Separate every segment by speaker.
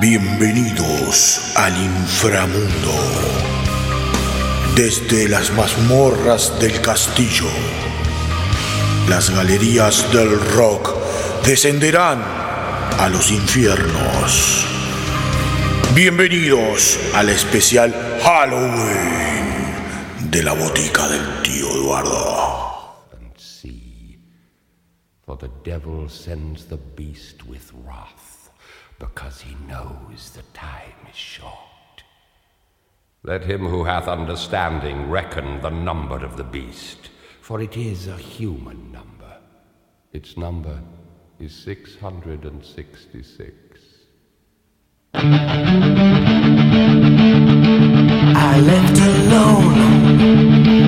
Speaker 1: Bienvenidos al inframundo. Desde las mazmorras del castillo, las galerías del rock descenderán a los infiernos. Bienvenidos al especial Halloween de la botica del tío Eduardo.
Speaker 2: see. For the devil sends the beast with wrath, because he knows the time is short. Let him who hath understanding reckon the number of the beast, for it is a human number. Its number is 666.
Speaker 3: I left alone.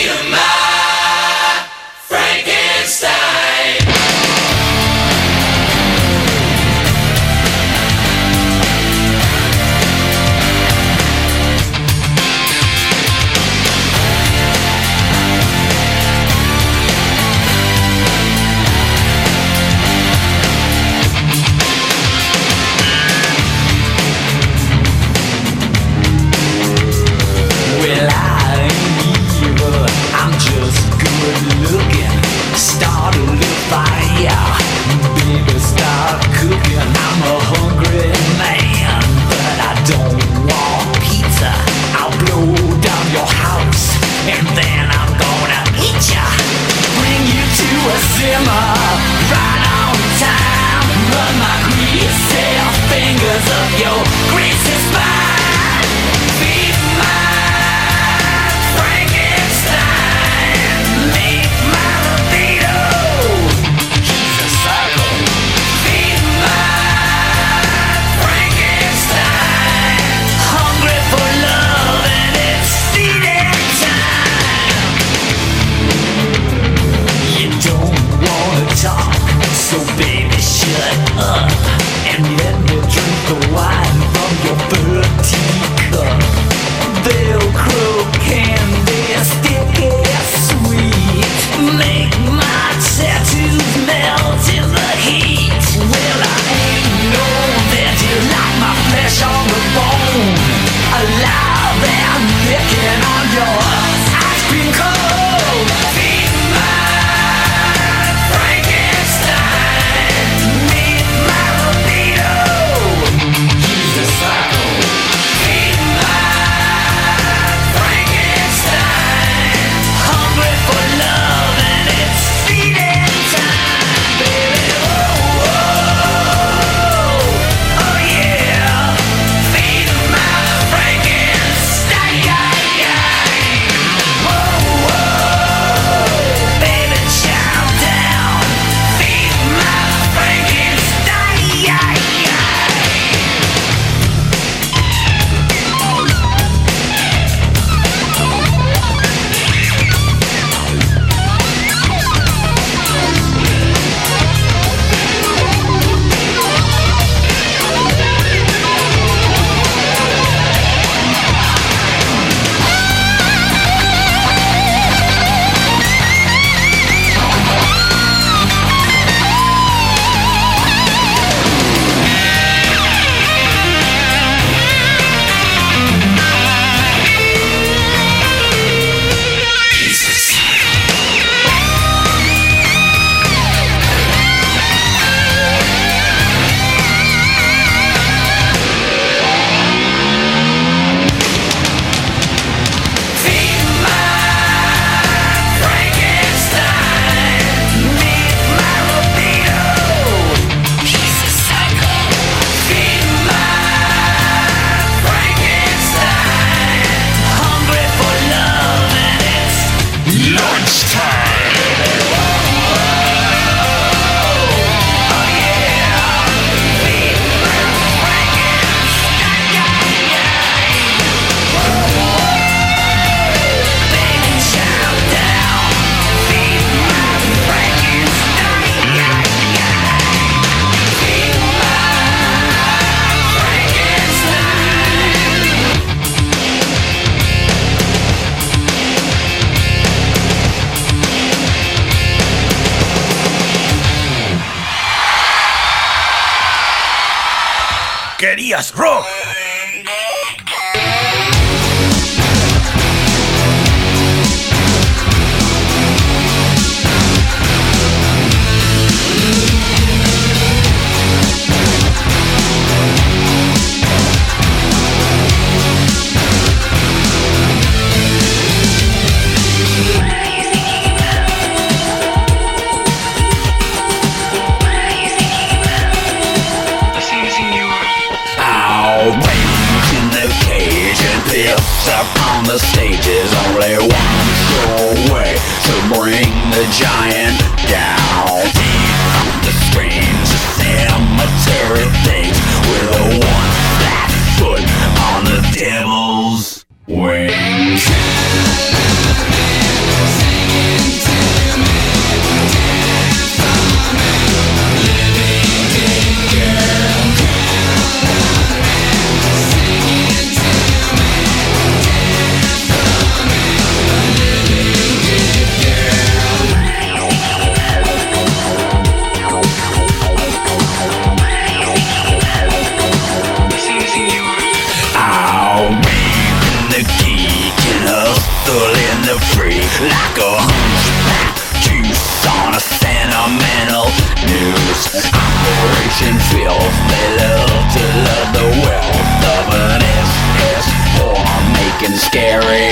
Speaker 4: and filth They love to love the
Speaker 1: wealth of an SS4 Making scary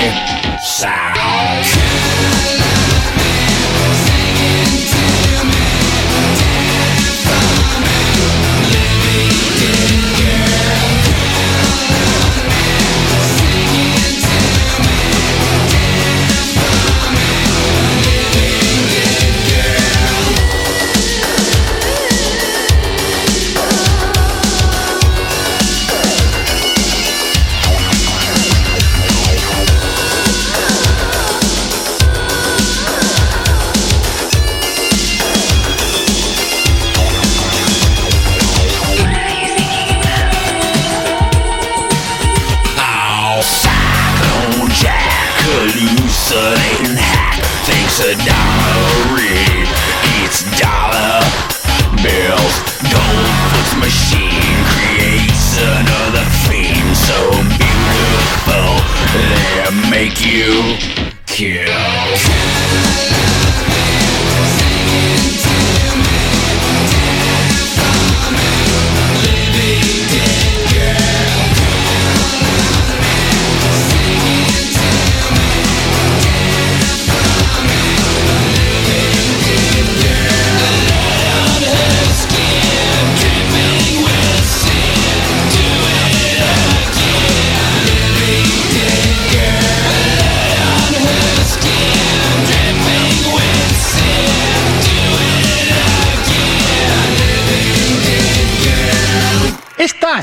Speaker 5: sounds.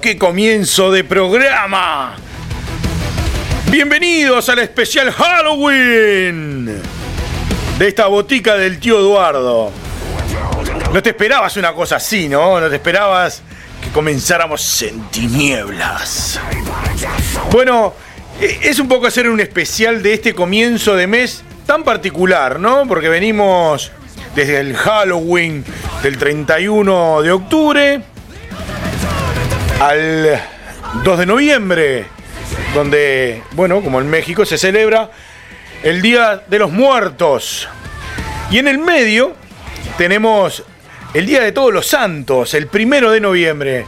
Speaker 1: Qué comienzo de programa. Bienvenidos al especial Halloween de esta botica del tío Eduardo. No te esperabas una cosa así, ¿no? No te esperabas que comenzáramos en tinieblas. Bueno, e- es un poco hacer un especial de este comienzo de mes tan particular, ¿no? Porque venimos desde el Halloween del 31 de octubre al 2 de noviembre, donde, bueno, como en México se celebra el Día de los Muertos. Y en el medio tenemos el Día de Todos los Santos, el primero de noviembre.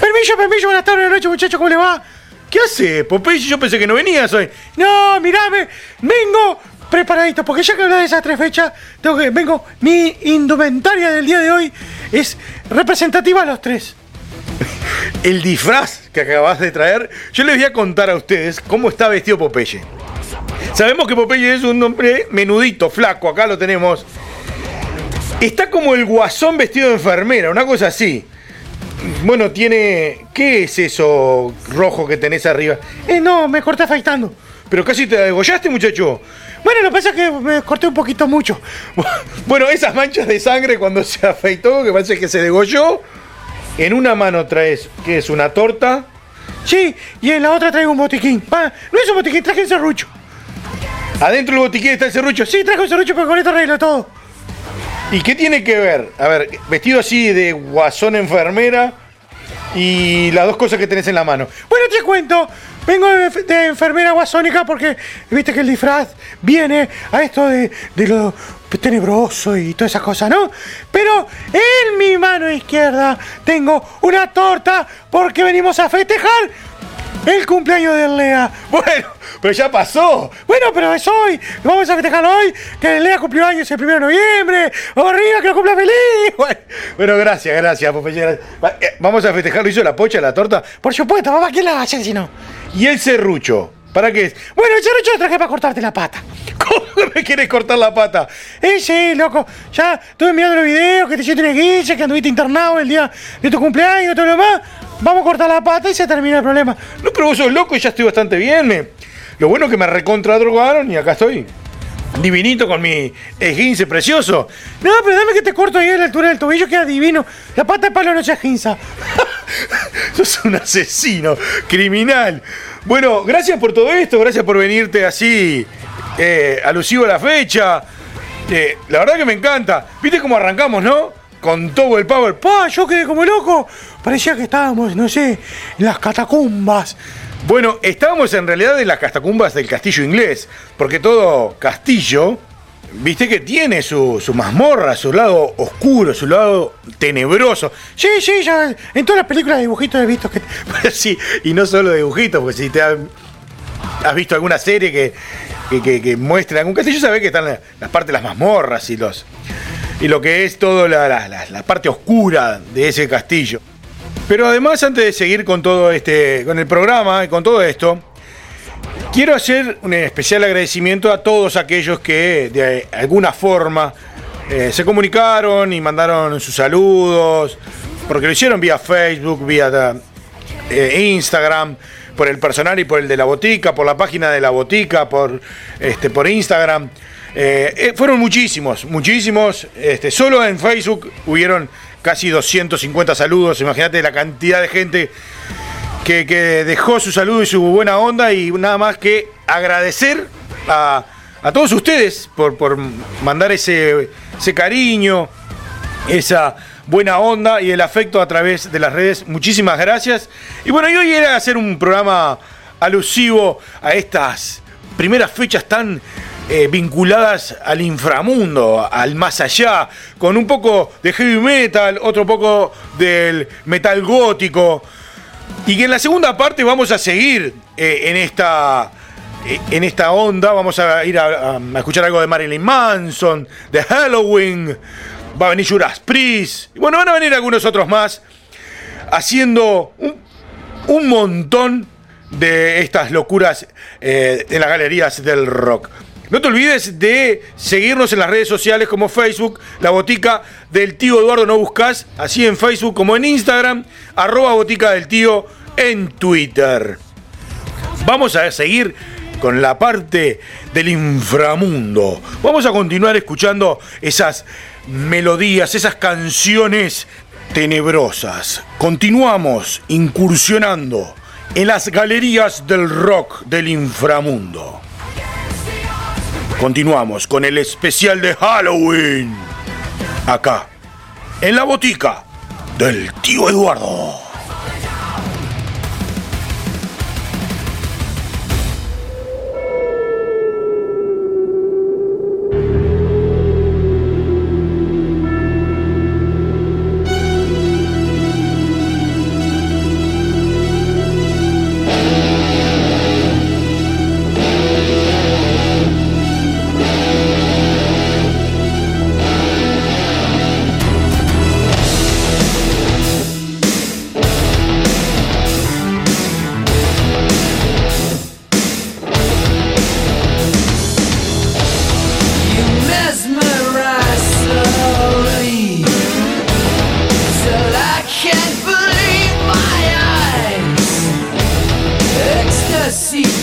Speaker 1: Permiso, permiso, buenas tardes, buenas noches, muchachos, ¿cómo le va? ¿Qué hace, Popeye? Yo pensé que no venías hoy. No, mirame, vengo preparadito, porque ya que hablas de esas tres fechas, tengo que, vengo, mi indumentaria del día de hoy es representativa a los tres. El disfraz que acabas de traer, yo les voy a contar a ustedes cómo está vestido Popeye. Sabemos que Popeye es un hombre menudito, flaco, acá lo tenemos. Está como el guasón vestido de enfermera, una cosa así. Bueno, tiene. ¿Qué es eso rojo que tenés arriba? Eh, no, me corté afeitando. Pero casi te degollaste, muchacho. Bueno, lo que pasa es que me corté un poquito mucho. Bueno, esas manchas de sangre cuando se afeitó, que parece que se degolló. En una mano traes, ¿qué es? ¿Una torta? Sí, y en la otra traigo un botiquín. Va, no es un botiquín, traje un serrucho. ¿Adentro del botiquín está el serrucho? Sí, traje un serrucho, pero con esto arreglo todo. ¿Y qué tiene que ver? A ver, vestido así de guasón enfermera y las dos cosas que tenés en la mano. Bueno, te cuento. Vengo de, de enfermera guasónica porque viste que el disfraz viene a esto de, de lo tenebroso y todas esas cosas, ¿no? Pero en mi mano izquierda tengo una torta porque venimos a festejar el cumpleaños de Lea. Bueno, pero ya pasó. Bueno, pero es hoy. Vamos a festejarlo hoy. Que Lea cumplió años el 1 de noviembre. Vamos arriba, que lo cumpla feliz. Bueno, bueno, gracias, gracias. Va- eh, Vamos a festejarlo. ¿Hizo la pocha, la torta? Por supuesto, mamá, ¿quién la hace si no? ¿Y el serrucho? ¿Para qué es? Bueno, el serrucho lo traje para cortarte la pata. ¿Cómo me quieres cortar la pata? Eh, sí, loco. Ya estuve mirando los videos que te hiciste una guilla, que anduviste internado el día de tu cumpleaños y todo lo demás. Vamos a cortar la pata y se termina el problema. No, pero vos sos loco y ya estoy bastante bien. Me... Lo bueno es que me recontra drogaron y acá estoy. Divinito con mi esguince precioso. No, pero dame que te corto ahí a la altura del tobillo, queda divino. La pata de palo no se esguinza. Sos un asesino, criminal. Bueno, gracias por todo esto, gracias por venirte así, eh, alusivo a la fecha. Eh, la verdad que me encanta. ¿Viste cómo arrancamos, no? Con todo el power. Pa, yo quedé como loco. Parecía que estábamos, no sé, en las catacumbas. Bueno, estábamos en realidad en las catacumbas del castillo inglés, porque todo castillo, viste que tiene su, su mazmorra, su lado oscuro, su lado tenebroso. Sí, sí, ya en todas las películas de dibujitos he visto que... sí, y no solo de dibujitos, porque si te has visto alguna serie que, que, que- muestra algún castillo, sabes que están la- las partes de las mazmorras y los y lo que es toda la- la- la parte oscura de ese castillo. Pero además, antes de seguir con todo este, con el programa y con todo esto, quiero hacer un especial agradecimiento a todos aquellos que de alguna forma eh, se comunicaron y mandaron sus saludos, porque lo hicieron vía Facebook, vía eh, Instagram, por el personal y por el de la botica, por la página de la botica, por, este, por Instagram. Eh, fueron muchísimos, muchísimos. Este, solo en Facebook hubieron casi 250 saludos. Imagínate la cantidad de gente que, dejó su saludo y su buena onda y nada más que agradecer a, a todos ustedes por, por mandar ese, ese cariño, esa buena onda y el afecto a través de las redes. Muchísimas gracias. Y bueno, hoy era hacer un programa alusivo a estas primeras fechas tan eh, vinculadas al inframundo, al más allá, con un poco de heavy metal, otro poco del metal gótico. Y que en la segunda parte vamos a seguir eh, en esta eh, en esta onda. Vamos a ir a, escuchar algo de Marilyn Manson, de Halloween. Va a venir Judas Priest. Y bueno, van a venir algunos otros más. Haciendo un, un montón de estas locuras eh, en las galerías del rock. No te olvides de seguirnos en las redes sociales como Facebook, la botica del tío Eduardo no buscas, así en Facebook como en Instagram, arroba botica del tío en Twitter. Vamos a seguir con la parte del inframundo. Vamos a continuar escuchando esas melodías, esas canciones tenebrosas. Continuamos incursionando en las galerías del rock del inframundo. Continuamos con el especial de Halloween. Acá, en la botica del tío Eduardo.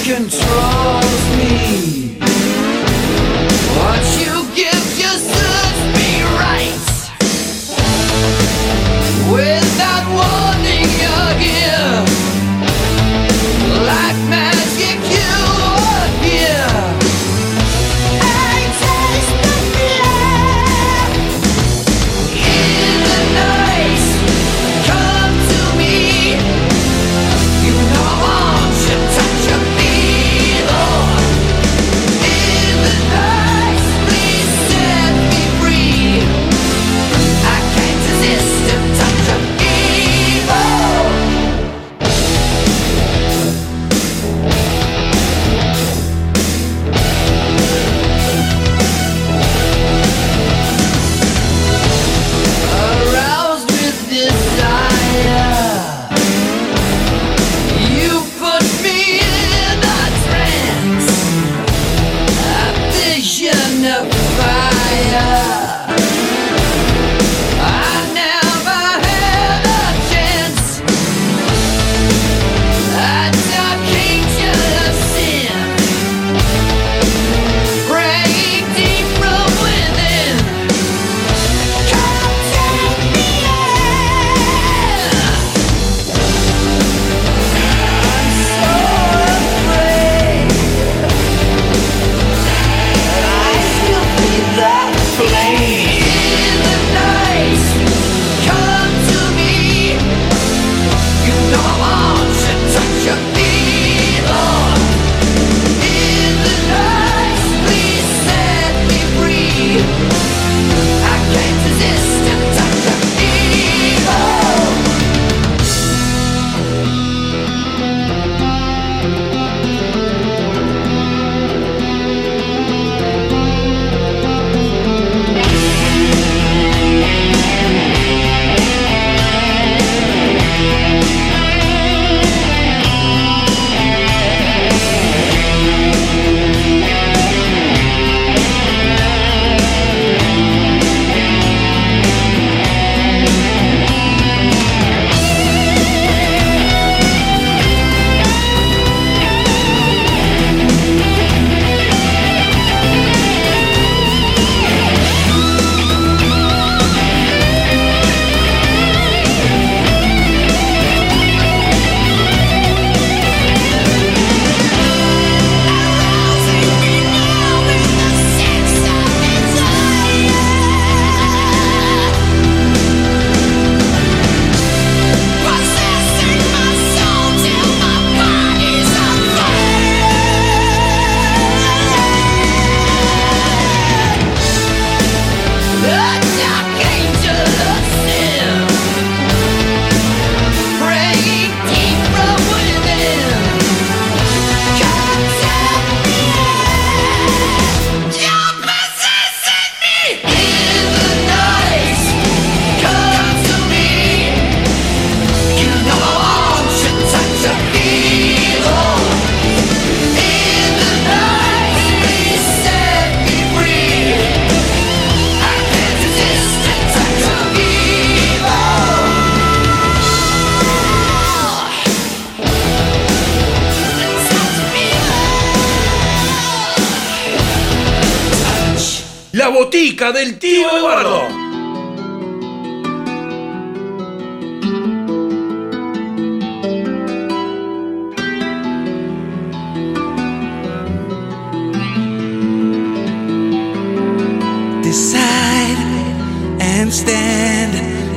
Speaker 6: Controls me.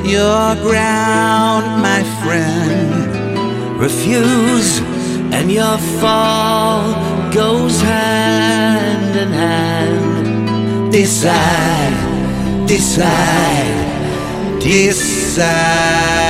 Speaker 3: your ground, my friend. Refuse, and your fall goes hand in hand. Decide, decide, decide.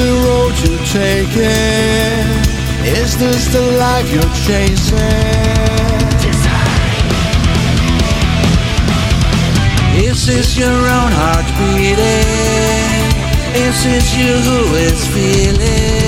Speaker 6: the
Speaker 3: road you're taking? Is this the life you're chasing? Design. Is this your own heart beating? Is this you who is feeling?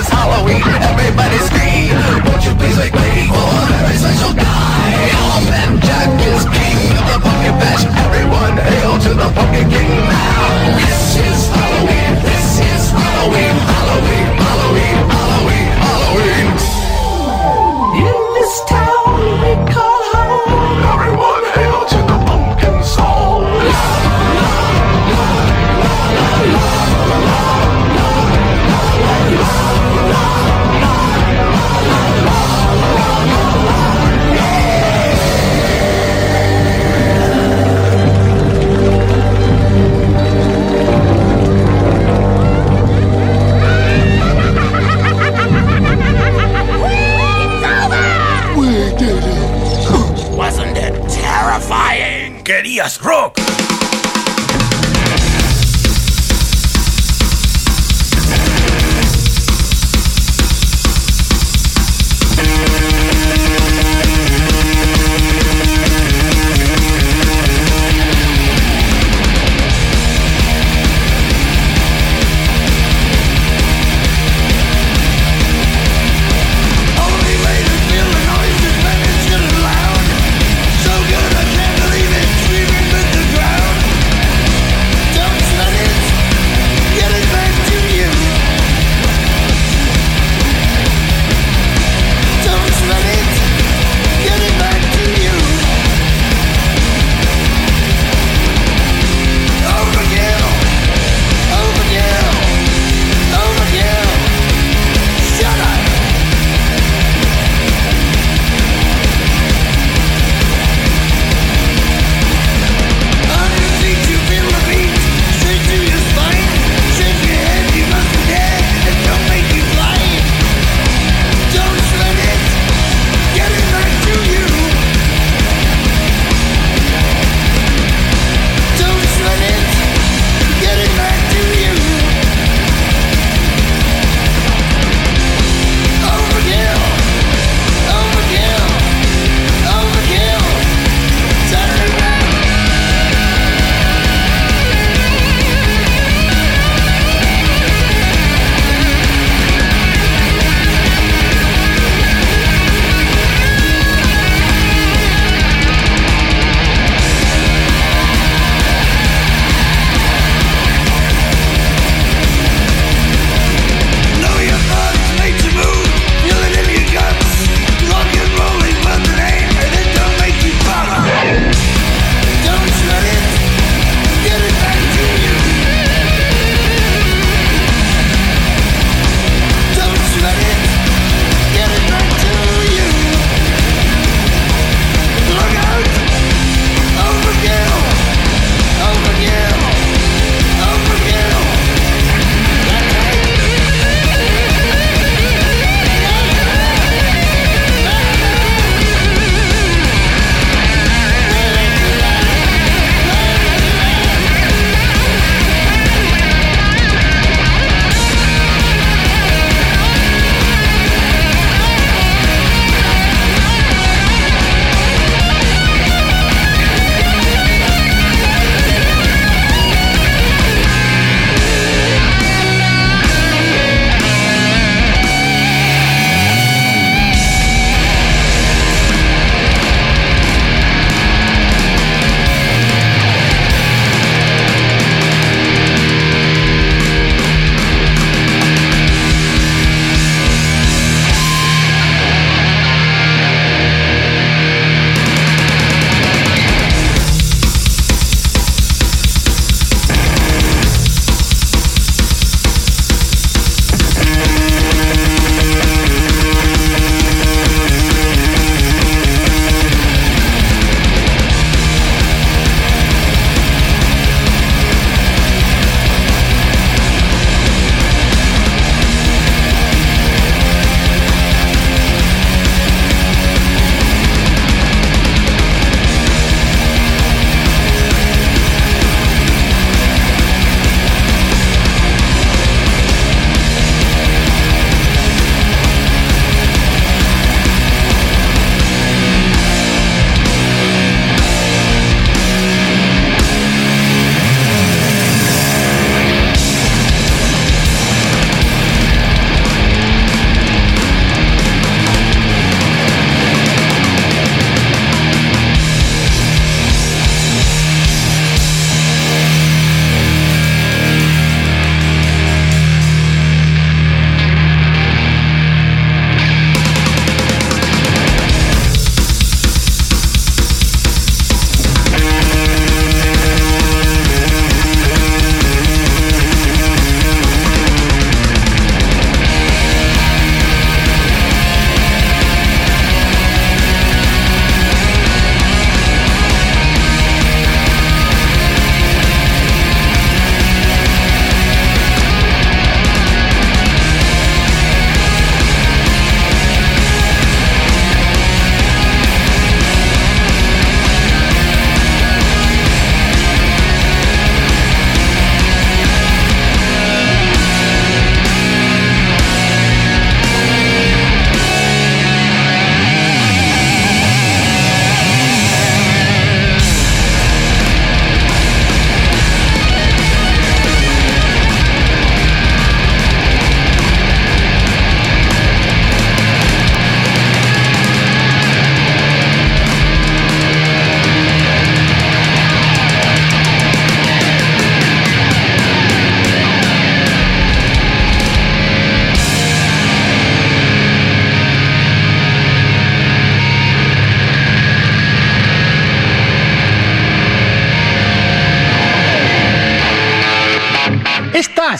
Speaker 3: is Halloween. Everybody scream. Won't you please make way for every special guy? Hellman Jack is king of the pumpkin patch. Everyone hail to the pumpkin king.
Speaker 7: Rock!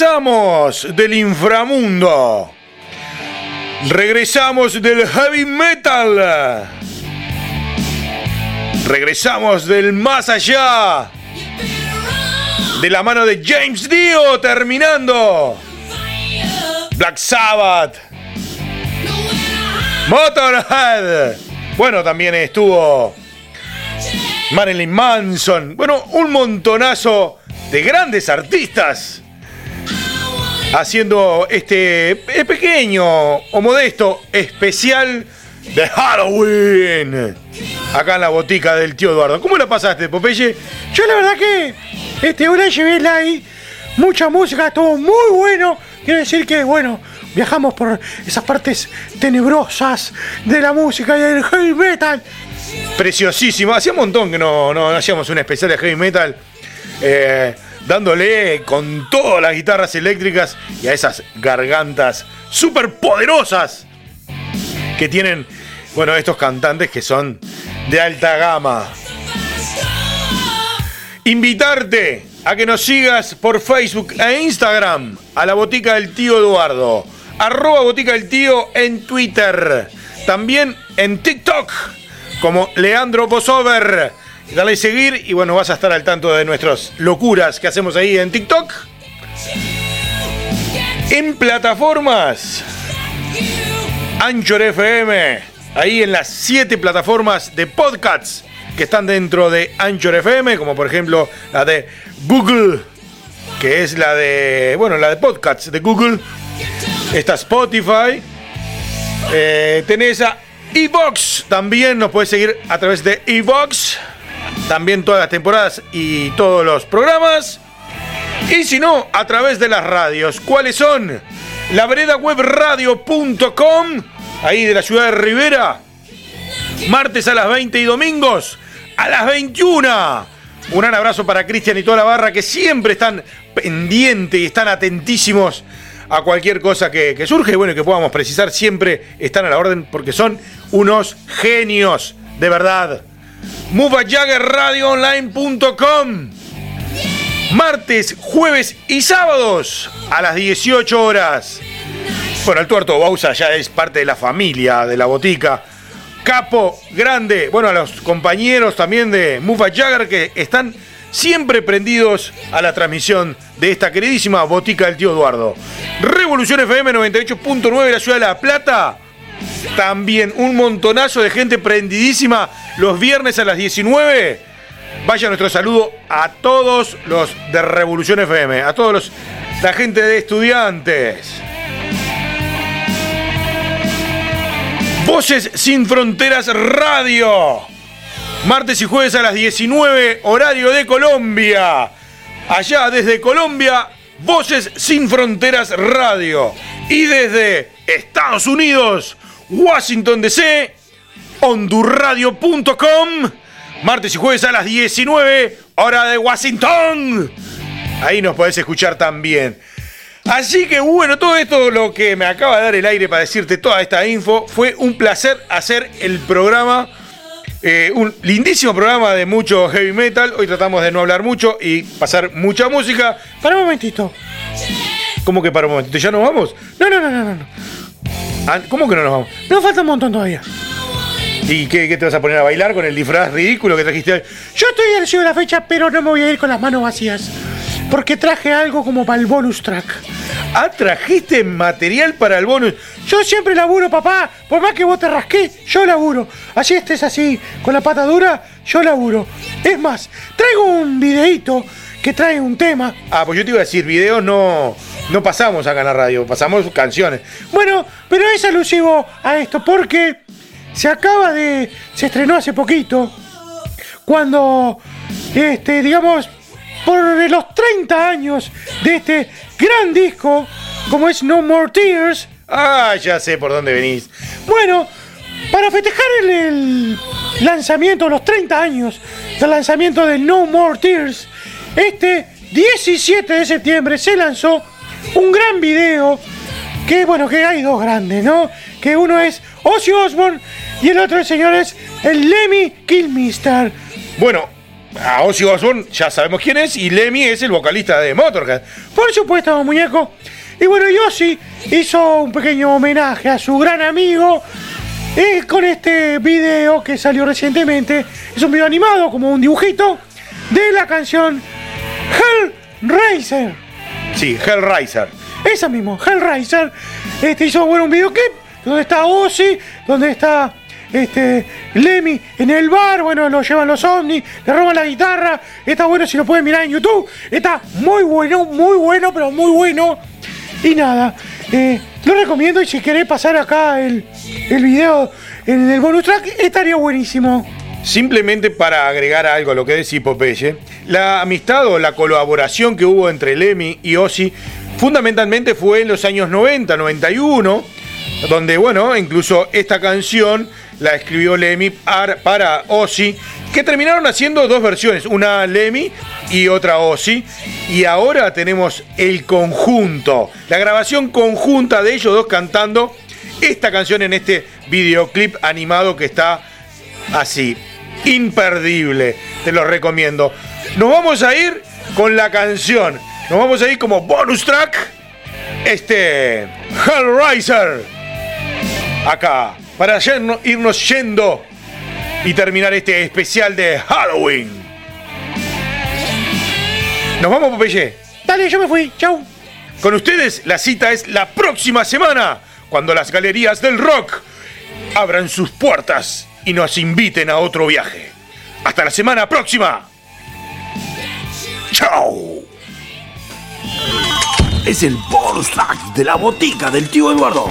Speaker 1: Regresamos del inframundo. Regresamos del heavy metal. Regresamos del más allá. De la mano de James Dio terminando. Black Sabbath. Motorhead. Bueno, también estuvo Marilyn Manson. Bueno, un montonazo de grandes artistas haciendo este eh, pequeño o modesto especial de Halloween. Acá en la botica del tío Eduardo. ¿Cómo la pasaste, Popeye?
Speaker 8: Yo la verdad que este hora llevé live, mucha música, estuvo muy bueno. Quiero decir que, bueno, viajamos por esas partes tenebrosas de la música y del heavy metal.
Speaker 1: Preciosísimo. Hacía un montón que no, no, hacíamos un especial de heavy metal. Eh, dándole con todas las guitarras eléctricas y a esas gargantas súper poderosas que tienen, bueno, estos cantantes que son de alta gama. Invitarte a que nos sigas por Facebook e Instagram a la botica del tío Eduardo, arroba botica del tío en Twitter, también en TikTok como Leandro Posover Dale a seguir y bueno, vas a estar al tanto de nuestras locuras que hacemos ahí en TikTok. En plataformas. Anchor FM. Ahí en las siete plataformas de podcasts que están dentro de Anchor FM, como por ejemplo la de Google, que es la de, bueno, la de podcasts de Google. Está Spotify. Eh, tenés a Evox. También nos puedes seguir a través de Evox. También todas las temporadas y todos los programas. Y si no, a través de las radios. ¿Cuáles son? La veredawebradio.com, ahí de la ciudad de Rivera. Martes a las 20 y domingos a las 21. Un gran abrazo para Cristian y toda la barra que siempre están pendientes y están atentísimos a cualquier cosa que, que surge. Bueno, y que podamos precisar, siempre están a la orden porque son unos genios, de verdad. MoveAJaggerRadioOnline.com Martes, jueves y sábados a las 18 horas. Bueno, el tuerto Bausa ya es parte de la familia de la botica. Capo, grande. Bueno, a los compañeros también de Mufa Jagger que están siempre prendidos a la transmisión de esta queridísima botica del tío Eduardo. Revolución FM 98.9 de la ciudad de La Plata. También un montonazo de gente prendidísima los viernes a las 19. Vaya nuestro saludo a todos los de Revolución FM, a todos los la gente de estudiantes. Voces sin Fronteras Radio. Martes y jueves a las 19, horario de Colombia. Allá desde Colombia, Voces sin Fronteras Radio. Y desde Estados Unidos, Washington DC, hondurradio.com. Martes y jueves a las 19, hora de Washington. Ahí nos podés escuchar también. Así que bueno, todo esto lo que me acaba de dar el aire para decirte toda esta info, fue un placer hacer el programa. eh, un lindísimo programa de mucho heavy metal. Hoy tratamos de no hablar mucho y pasar mucha música.
Speaker 8: Para un momentito.
Speaker 1: ¿Cómo que para un momentito? ¿Ya nos vamos?
Speaker 8: No, no, no, no, no.
Speaker 1: Ah, ¿Cómo que no nos vamos?
Speaker 8: Nos falta un montón todavía.
Speaker 1: ¿Y qué, te vas a poner a bailar con el disfraz ridículo que trajiste hoy?
Speaker 8: Yo estoy al de la fecha, pero no me voy a ir con las manos vacías. Porque traje algo como para el bonus track.
Speaker 1: Ah, trajiste material para el bonus.
Speaker 8: Yo siempre laburo, papá. Por más que vos te rasqué, yo laburo. Así estés así, con la pata dura, yo laburo. Es más, traigo un videíto que trae un tema.
Speaker 1: Ah, pues yo te iba a decir, videos no, no pasamos acá en la radio, pasamos canciones.
Speaker 8: Bueno, pero es alusivo a esto porque se acaba de. se estrenó hace poquito. Cuando, este, digamos, por los 30 años de este gran disco, como es No More Tears.
Speaker 1: Ah, ya sé por dónde venís.
Speaker 8: Bueno, para festejar el, el lanzamiento, los 30 años del lanzamiento de No More Tears, este 17 de septiembre se lanzó un gran video. Que bueno, que hay dos grandes, ¿no? Que uno es Ozzy Osbourne y el otro, señor, es el Lemmy Kilmister.
Speaker 1: Bueno, a Ozzy Osbourne ya sabemos quién es y Lemmy es el vocalista de Motorhead.
Speaker 8: Por supuesto, muñeco. Y bueno, Ozzy hizo un pequeño homenaje a su gran amigo eh, con este video que salió recientemente. Es un video animado, como un dibujito, de la canción Hellraiser.
Speaker 1: Sí, Hellraiser.
Speaker 8: Esa mismo, Hellraiser. Este hizo bueno, un videoclip donde está Ozzy, donde está este Lemmy en el bar, bueno, lo llevan los ovnis, le roban la guitarra. Está bueno si lo pueden mirar en YouTube. Está muy bueno, muy bueno, pero muy bueno. Y nada, eh, lo recomiendo y si querés pasar acá el, el video en el bonus track, estaría buenísimo.
Speaker 1: Simplemente para agregar algo a lo que decía Popeye, la amistad o la colaboración que hubo entre Lemmy y Ozzy fundamentalmente fue en los años 90, 91, donde, bueno, incluso esta canción la escribió Lemmy ar- para Ozzy, que terminaron haciendo dos versiones, una Lemmy y otra Ozzy, y ahora tenemos el conjunto, la grabación conjunta de ellos dos cantando esta canción en este videoclip animado que está así. Imperdible. Te lo recomiendo. Nos vamos a ir con la canción. Nos vamos a ir como bonus track. Este. Hellraiser. Acá. Para irnos yendo y terminar este especial de Halloween. Nos vamos, Popeye.
Speaker 8: Dale, yo me fui. Chau.
Speaker 1: Con ustedes la cita es la próxima semana, cuando las galerías del rock abran sus puertas y nos inviten a otro viaje. Hasta la semana próxima. ¡Chao!
Speaker 3: Es el bonus de la botica del tío Eduardo.